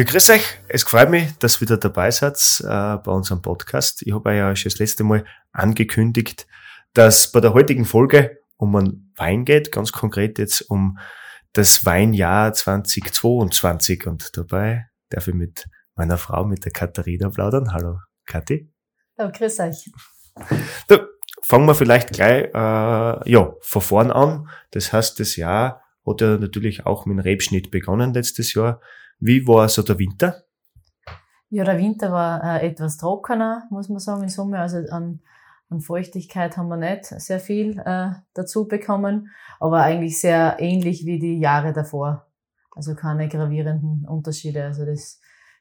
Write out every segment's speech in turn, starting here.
Ja, grüß euch. Es freut mich, dass ihr wieder dabei seid äh, bei unserem Podcast. Ich habe euch ja schon das letzte Mal angekündigt, dass bei der heutigen Folge um einen Wein geht, ganz konkret jetzt um das Weinjahr 2022. Und dabei darf ich mit meiner Frau, mit der Katharina plaudern. Hallo, Kathi. Ja, grüß euch. Da fangen wir vielleicht gleich äh, ja, von vorn an. Das heißt, das Jahr hat ja natürlich auch mit dem Rebschnitt begonnen letztes Jahr. Wie war so der Winter? Ja, der Winter war äh, etwas trockener, muss man sagen, in Summe. Also an, an Feuchtigkeit haben wir nicht sehr viel äh, dazu bekommen, aber eigentlich sehr ähnlich wie die Jahre davor. Also keine gravierenden Unterschiede. Also das,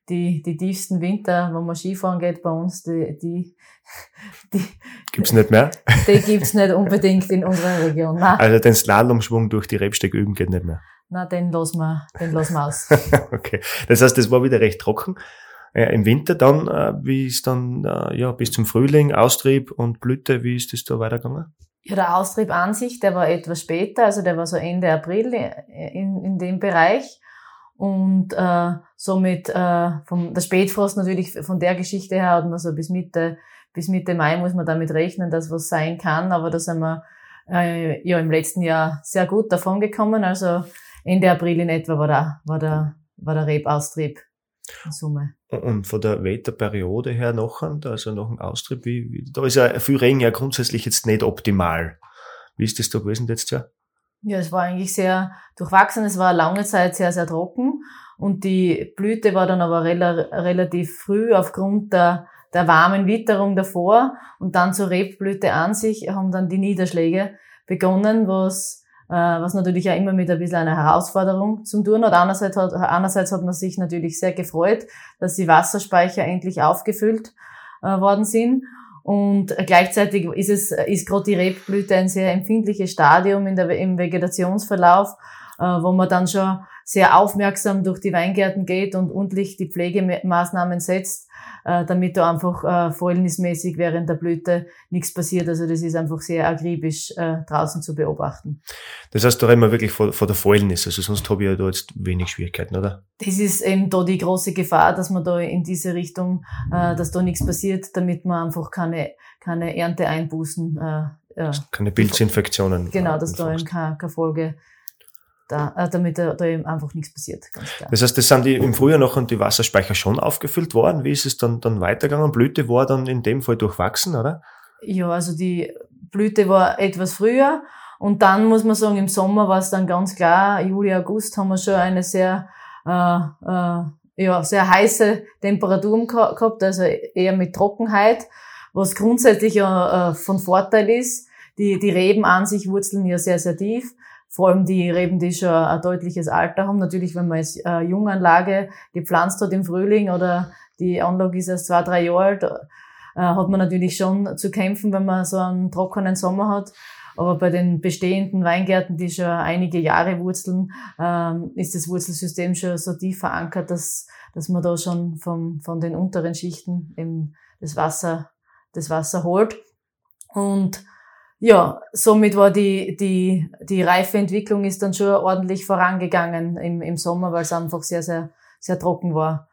die, die tiefsten Winter, wo man Skifahren geht bei uns, die, die, die, Gibt's nicht mehr? die gibt's nicht unbedingt in unserer Region. Nein, Also den Slalomschwung durch die Rebstecke üben geht nicht mehr. Nein den lassen wir, den lassen wir aus. okay. Das heißt, das war wieder recht trocken. Äh, Im Winter dann, äh, wie ist dann, äh, ja, bis zum Frühling, Austrieb und Blüte, wie ist das da weitergegangen? Ja, der Austrieb an sich, der war etwas später, also der war so Ende April in, in dem Bereich. Und äh, somit äh, vom, der Spätfrost natürlich von der Geschichte her hat man so bis Mitte, bis Mitte Mai muss man damit rechnen, dass was sein kann. Aber da sind wir äh, ja im letzten Jahr sehr gut davon gekommen. Also Ende April in etwa war der, war der, war der Rebaustrieb in Summe. Und von der Wetterperiode her nachher, also nach dem Austrieb, wie, wie, da ist ja viel Regen ja grundsätzlich jetzt nicht optimal. Wie ist das da gewesen letztes Jahr? Ja, es war eigentlich sehr durchwachsen. Es war lange Zeit sehr, sehr trocken. Und die Blüte war dann aber rela relativ früh aufgrund der, der warmen Witterung davor. Und dann zur Rebblüte an sich haben dann die Niederschläge begonnen, was, was natürlich auch immer mit ein bisschen einer Herausforderung zum tun hat. Einerseits hat, einerseits hat man sich natürlich sehr gefreut, dass die Wasserspeicher endlich aufgefüllt äh, worden sind. Und gleichzeitig ist es, ist gerade die Rebblüte ein sehr empfindliches Stadium in der, im Vegetationsverlauf, äh, wo man dann schon sehr aufmerksam durch die Weingärten geht und ordentlich die Pflegemaßnahmen setzt, äh, damit da einfach äh, fäulnismäßig während der Blüte nichts passiert. Also das ist einfach sehr akribisch äh, draußen zu beobachten. Das heißt, da reden wir wirklich von, von der Fäulnis. Also sonst habe ich ja da jetzt wenig Schwierigkeiten, oder? Das ist eben da die große Gefahr, dass man da in diese Richtung, äh, dass da nichts passiert, damit man einfach keine, keine Ernteeinbußen, äh, ja, Keine Pilzinfektionen. genau, dass da eben keine, keine Folge, da, äh, damit da, da eben einfach nichts passiert, ganz klar. Das heißt, das sind die im Frühjahr noch und die Wasserspeicher schon aufgefüllt worden. Wie ist es dann, dann weitergegangen? Blüte war dann in dem Fall durchwachsen, oder? Ja, also die Blüte war etwas früher und dann muss man sagen, im Sommer war es dann ganz klar, Juli, August haben wir schon eine sehr, äh, äh, ja, sehr heiße Temperaturen geha- gehabt, also eher mit Trockenheit, was grundsätzlich ja äh, von Vorteil ist. Die, die Reben an sich wurzeln ja sehr, sehr tief. Vor allem die Reben, die schon ein deutliches Alter haben. Natürlich, wenn man jetzt äh, Junganlage gepflanzt hat im Frühling oder die Anlage ist erst zwei, drei Jahre alt, äh, hat man natürlich schon zu kämpfen, wenn man so einen trockenen Sommer hat. Aber bei den bestehenden Weingärten, die schon einige Jahre wurzeln, ähm, ist das Wurzelsystem schon so tief verankert, dass, dass man da schon vom, von den unteren Schichten eben das Wasser, das Wasser holt. Und ja, somit war die, die, die Reifeentwicklung ist dann schon ordentlich vorangegangen im, im Sommer, weil es einfach sehr, sehr, sehr trocken war.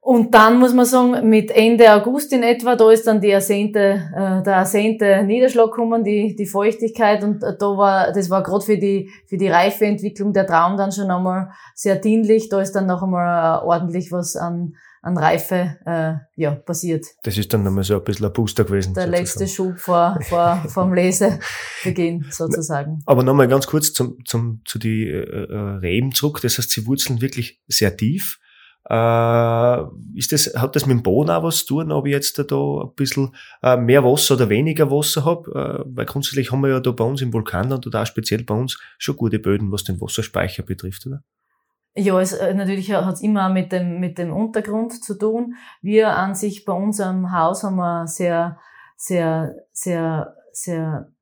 Und dann muss man sagen, mit Ende August in etwa, da ist dann die ersehnte, äh, der ersehnte Niederschlag gekommen, die, die Feuchtigkeit und äh, da war, das war gerade für die, für die Reifeentwicklung der Traum dann schon einmal sehr dienlich. Da ist dann noch einmal äh, ordentlich was an, an Reife, äh, ja, passiert. Das ist dann nochmal so ein bisschen ein Booster gewesen. Der sozusagen. letzte Schub vor, vor, vom Lesebeginn sozusagen. Aber nochmal ganz kurz zum, zum, zu die äh, äh, Reben zurück. Das heißt, sie wurzeln wirklich sehr tief. Äh, ist das, hat das mit dem Boden auch was zu tun, ob ich jetzt da, da ein bisschen äh, mehr Wasser oder weniger Wasser habe? Äh, weil grundsätzlich haben wir ja da bei uns im Vulkanland oder auch speziell bei uns schon gute Böden, was den Wasserspeicher betrifft, oder? Ja, es, äh, natürlich hat es immer mit dem, mit dem Untergrund zu tun. Wir an sich bei unserem Haus haben wir sehr, sehr, sehr, sehr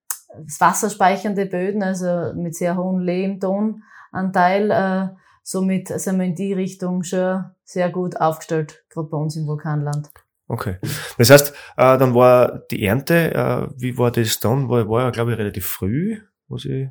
wasserspeichernde Böden, also mit sehr hohem Lehmtonanteil. Äh, somit sind wir in die Richtung schon sehr gut aufgestellt, gerade bei uns im Vulkanland. Okay. Das heißt, äh, dann war die Ernte, äh, wie war das dann? War, war ja, glaube ich, relativ früh, was ich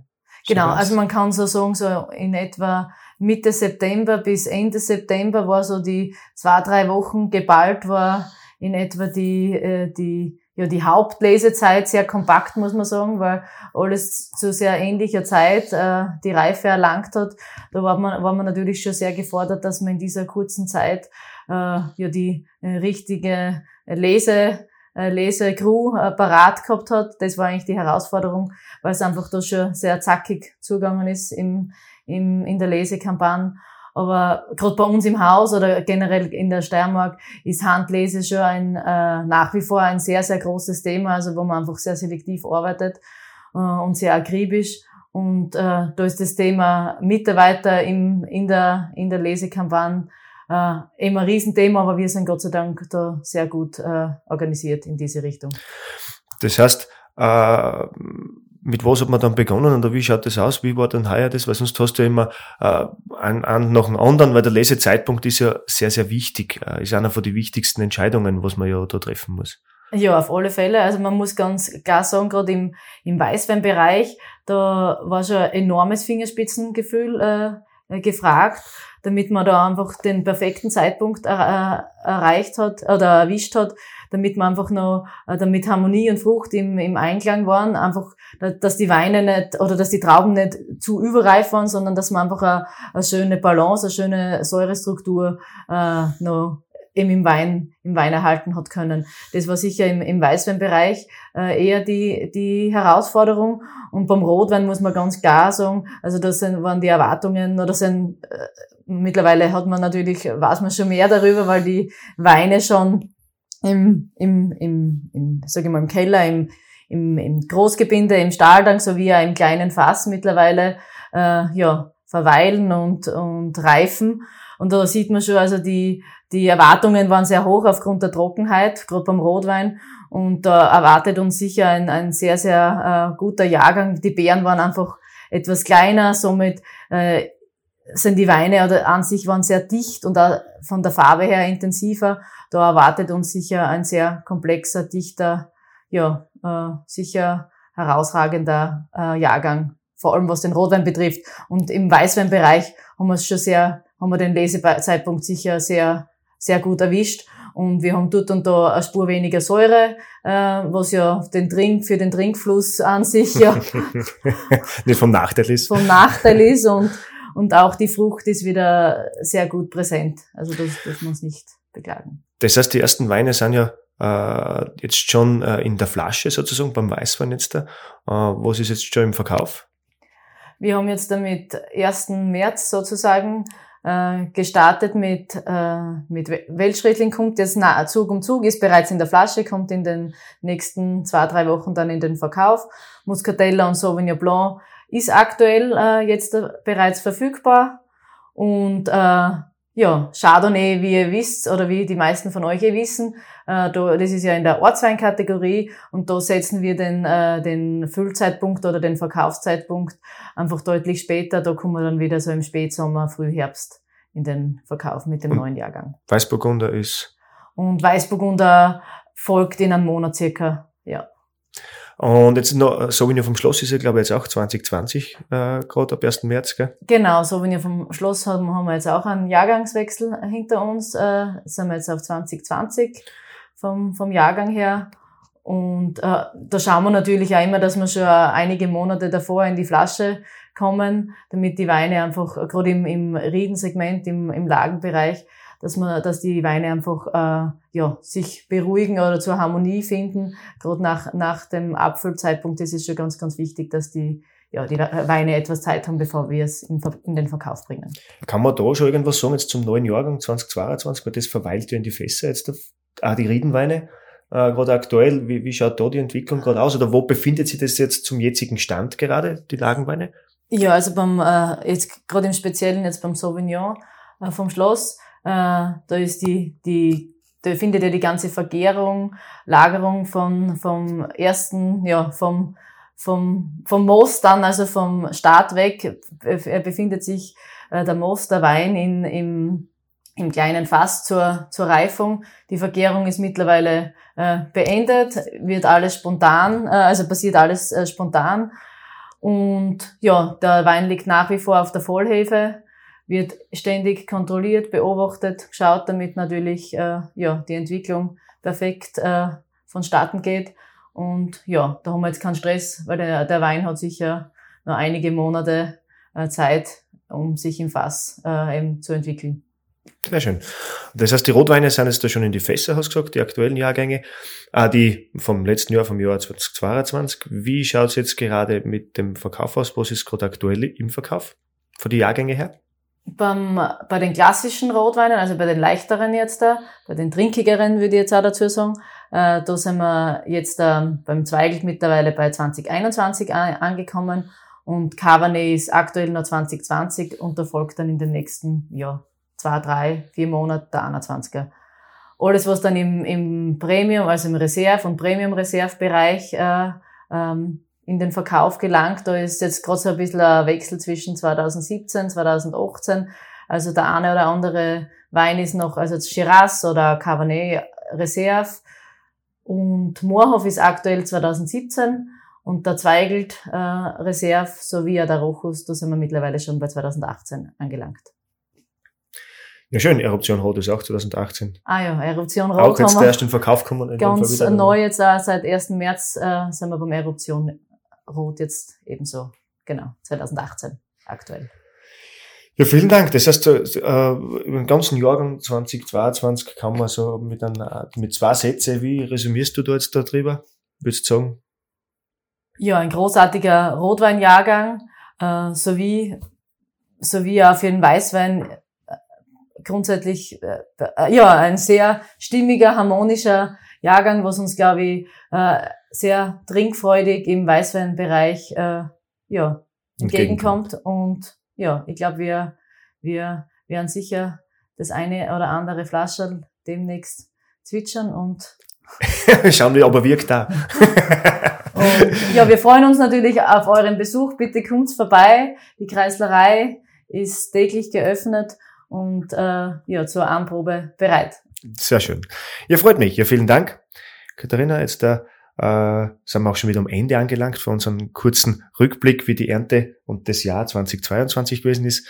Genau, so also man kann so sagen, so in etwa Mitte September bis Ende September war so die zwei, drei Wochen geballt war in etwa die, äh, die, ja, die Hauptlesezeit sehr kompakt, muss man sagen, weil alles zu sehr ähnlicher Zeit äh, die Reife erlangt hat. Da war man, war man natürlich schon sehr gefordert, dass man in dieser kurzen Zeit äh, ja die äh, richtige Lese äh, Lesecrew äh, parat gehabt hat. Das war eigentlich die Herausforderung, weil es einfach da schon sehr zackig zugegangen ist im, im, in der Lesekampagne. Aber gerade bei uns im Haus oder generell in der Steiermark ist Handlese schon ein, äh, nach wie vor ein sehr, sehr großes Thema, also wo man einfach sehr selektiv arbeitet äh, und sehr akribisch. Und äh, da ist das Thema Mitarbeiter im, in, der, in der Lesekampagne äh, eben ein Riesenthema, aber wir sind Gott sei Dank da sehr gut äh, organisiert in diese Richtung. Das heißt, äh, mit was hat man dann begonnen oder wie schaut das aus? Wie war dann heuer das? Weil sonst hast du ja immer äh, einen, einen nach dem anderen, weil der Lesezeitpunkt ist ja sehr, sehr wichtig. Äh, ist einer von den wichtigsten Entscheidungen, was man ja da treffen muss. Ja, auf alle Fälle. Also man muss ganz klar sagen, gerade im, im Weißweinbereich, da war schon ein enormes Fingerspitzengefühl äh, gefragt damit man da einfach den perfekten Zeitpunkt er, äh, erreicht hat oder erwischt hat, damit man einfach noch, äh, damit Harmonie und Frucht im, im Einklang waren, einfach, dass die Weine nicht oder dass die Trauben nicht zu überreif waren, sondern dass man einfach eine, eine schöne Balance, eine schöne Säurestruktur äh, noch eben im Wein, im Wein erhalten hat können. Das war sicher im, im Weißweinbereich äh, eher die, die Herausforderung. Und beim Rotwein muss man ganz klar sagen, also das sind, waren die Erwartungen oder sind äh, Mittlerweile hat man natürlich, weiß man schon mehr darüber, weil die Weine schon im, im, im, im sag ich mal, im Keller, im, im, im Großgebinde, im Stahltank sowie auch im kleinen Fass mittlerweile äh, ja, verweilen und, und reifen. Und da sieht man schon, also die, die Erwartungen waren sehr hoch aufgrund der Trockenheit, gerade beim Rotwein. Und da erwartet uns sicher ein, ein sehr, sehr äh, guter Jahrgang. Die Beeren waren einfach etwas kleiner, somit äh, sind die Weine oder an sich waren sehr dicht und auch von der Farbe her intensiver. Da erwartet uns sicher ein sehr komplexer, dichter, ja, äh, sicher herausragender äh, Jahrgang, vor allem was den Rotwein betrifft. Und im Weißweinbereich haben wir es schon sehr, haben wir den Lesezeitpunkt sicher sehr, sehr gut erwischt. Und wir haben dort und da eine Spur weniger Säure, äh, was ja den Trink, für den Trinkfluss an sich ja nicht vom Nachteil ist. Vom Nachteil ist und und auch die Frucht ist wieder sehr gut präsent. Also das dürfen wir uns nicht beklagen. Das heißt, die ersten Weine sind ja äh, jetzt schon äh, in der Flasche sozusagen, beim Weißwein jetzt da. Äh, was ist jetzt schon im Verkauf? Wir haben jetzt damit 1. März sozusagen äh, gestartet mit, äh, mit Weltschrittling kommt jetzt na, Zug um Zug, ist bereits in der Flasche, kommt in den nächsten zwei, drei Wochen dann in den Verkauf. Muscatella und Sauvignon Blanc ist aktuell äh, jetzt bereits verfügbar. Und äh, ja, Chardonnay, wie ihr wisst, oder wie die meisten von euch eh wissen, äh, da, das ist ja in der Ortsweinkategorie und da setzen wir den, äh, den Füllzeitpunkt oder den Verkaufszeitpunkt einfach deutlich später. Da kommen wir dann wieder so im Spätsommer, Frühherbst in den Verkauf mit dem und neuen Jahrgang. Weißburgunder ist? Und Weißburgunder folgt in einem Monat circa, ja. Und jetzt noch äh, Sauvignon vom Schloss ist ja, glaube ich, jetzt auch 2020, äh, gerade ab 1. März, gell? Genau, Sauvignon vom Schloss haben, haben wir jetzt auch einen Jahrgangswechsel hinter uns. Äh, sind wir jetzt auf 2020 vom, vom Jahrgang her. Und äh, da schauen wir natürlich auch immer, dass wir schon einige Monate davor in die Flasche kommen, damit die Weine einfach, äh, gerade im, im Riedensegment, im, im Lagenbereich, dass man, dass die Weine einfach äh, ja sich beruhigen oder zur Harmonie finden. Gerade nach nach dem Abfüllzeitpunkt ist es schon ganz ganz wichtig, dass die ja, die Weine etwas Zeit haben, bevor wir es in, in, den Verkauf bringen. Kann man da schon irgendwas sagen jetzt zum neuen Jahrgang 2022? Weil das verweilt ja in die Fässer jetzt, auch die Riedenweine. Äh, gerade aktuell, wie, wie schaut da die Entwicklung gerade aus? Oder wo befindet sich das jetzt zum jetzigen Stand gerade, die Lagenweine? Ja, also beim, äh, jetzt gerade im Speziellen jetzt beim Sauvignon äh, vom Schloss, da ist die, die, da findet ja die ganze Vergärung, Lagerung von, vom ersten, ja, vom, vom, vom Most dann, also vom Start weg, befindet sich äh, der Most, der Wein in, im, im kleinen Fass zur, zur Reifung. Die Vergärung ist mittlerweile äh, beendet, wird alles spontan, äh, also passiert alles äh, spontan. Und ja, der Wein liegt nach wie vor auf der Vollhefe, wird ständig kontrolliert, beobachtet, geschaut, damit natürlich äh, ja, die Entwicklung perfekt äh, vonstatten geht. Und ja, da haben wir jetzt keinen Stress, weil der, der Wein hat sicher noch einige Monate äh, Zeit, um sich im Fass äh, eben zu entwickeln. Sehr schön. Das heißt, die Rotweine sind jetzt da schon in die Fässer, hast du gesagt, die aktuellen Jahrgänge, ah, die vom letzten Jahr, vom Jahr 2022. Wie schaut es jetzt gerade mit dem Verkauf aus? Was ist gerade aktuell im Verkauf von die Jahrgänge her? Beim, bei den klassischen Rotweinen, also bei den leichteren jetzt da, bei den trinkigeren würde ich jetzt auch dazu sagen, äh, da sind wir jetzt äh, beim Zweigelt mittlerweile bei 2021 an, angekommen und Cabernet ist aktuell noch 2020 und da folgt dann in den nächsten, ja, zwei, drei, vier Monate der 21er. Alles, was dann im, im Premium, also im Reserve- und Premium-Reserve-Bereich äh, ähm, in den Verkauf gelangt, da ist jetzt gerade so ein bisschen ein Wechsel zwischen 2017, 2018. Also der eine oder andere Wein ist noch, also Shiraz oder Cabernet Reserve und Moorhof ist aktuell 2017 und der Zweigelt äh, Reserve sowie der Rochus, da sind wir mittlerweile schon bei 2018 angelangt. Ja, schön. Eruption Rot ist auch 2018. Ah ja, Eruption Rot. Auch jetzt erst in Verkauf kommen. Ganz neu jetzt auch seit 1. März äh, sind wir beim Eruption Rot jetzt ebenso. Genau, 2018 aktuell. Ja, vielen Dank. Das heißt, äh, über den ganzen Jahrgang 2022 kann man so mit, einer, mit zwei Sätzen, wie resümierst du da jetzt darüber? Würdest du sagen? Ja, ein großartiger Rotweinjahrgang, äh, sowie, sowie auch für den Weißwein grundsätzlich äh, äh, ja ein sehr stimmiger, harmonischer Jahrgang, was uns, glaube ich, äh, sehr trinkfreudig im Weißweinbereich äh, ja, entgegenkommt. Und ja, ich glaube, wir, wir werden sicher das eine oder andere Flascherl demnächst zwitschern und Schauen wir, ob er wirkt da. und, ja, wir freuen uns natürlich auf euren Besuch. Bitte kommt vorbei. Die Kreislerei ist täglich geöffnet und äh, ja, zur Anprobe bereit. Sehr schön. Ja, freut mich. Ja, vielen Dank. Katharina, jetzt da äh, sind wir auch schon wieder am Ende angelangt für unseren kurzen Rückblick, wie die Ernte und das Jahr 2022 gewesen ist.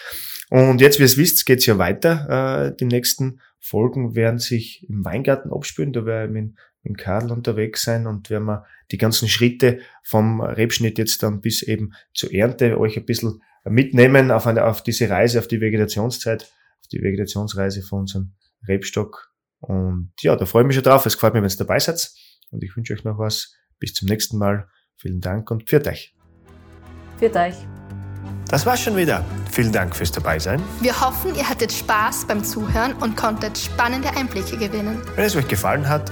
Und jetzt, wie ihr es wisst, geht's ja weiter. Äh, die nächsten Folgen werden sich im Weingarten abspülen. Da werden wir mit, mit Karl unterwegs sein und werden wir die ganzen Schritte vom Rebschnitt jetzt dann bis eben zur Ernte euch ein bisschen mitnehmen auf, eine, auf diese Reise, auf die Vegetationszeit auf die Vegetationsreise von unserem Rebstock. Und ja, da freue ich mich schon drauf. Es gefällt mir, wenn ihr dabei seid. Und ich wünsche euch noch was. Bis zum nächsten Mal. Vielen Dank und pfiat euch. Pfiat euch. Das war's schon wieder. Vielen Dank fürs Dabeisein. Wir hoffen, ihr hattet Spaß beim Zuhören und konntet spannende Einblicke gewinnen. Wenn es euch gefallen hat,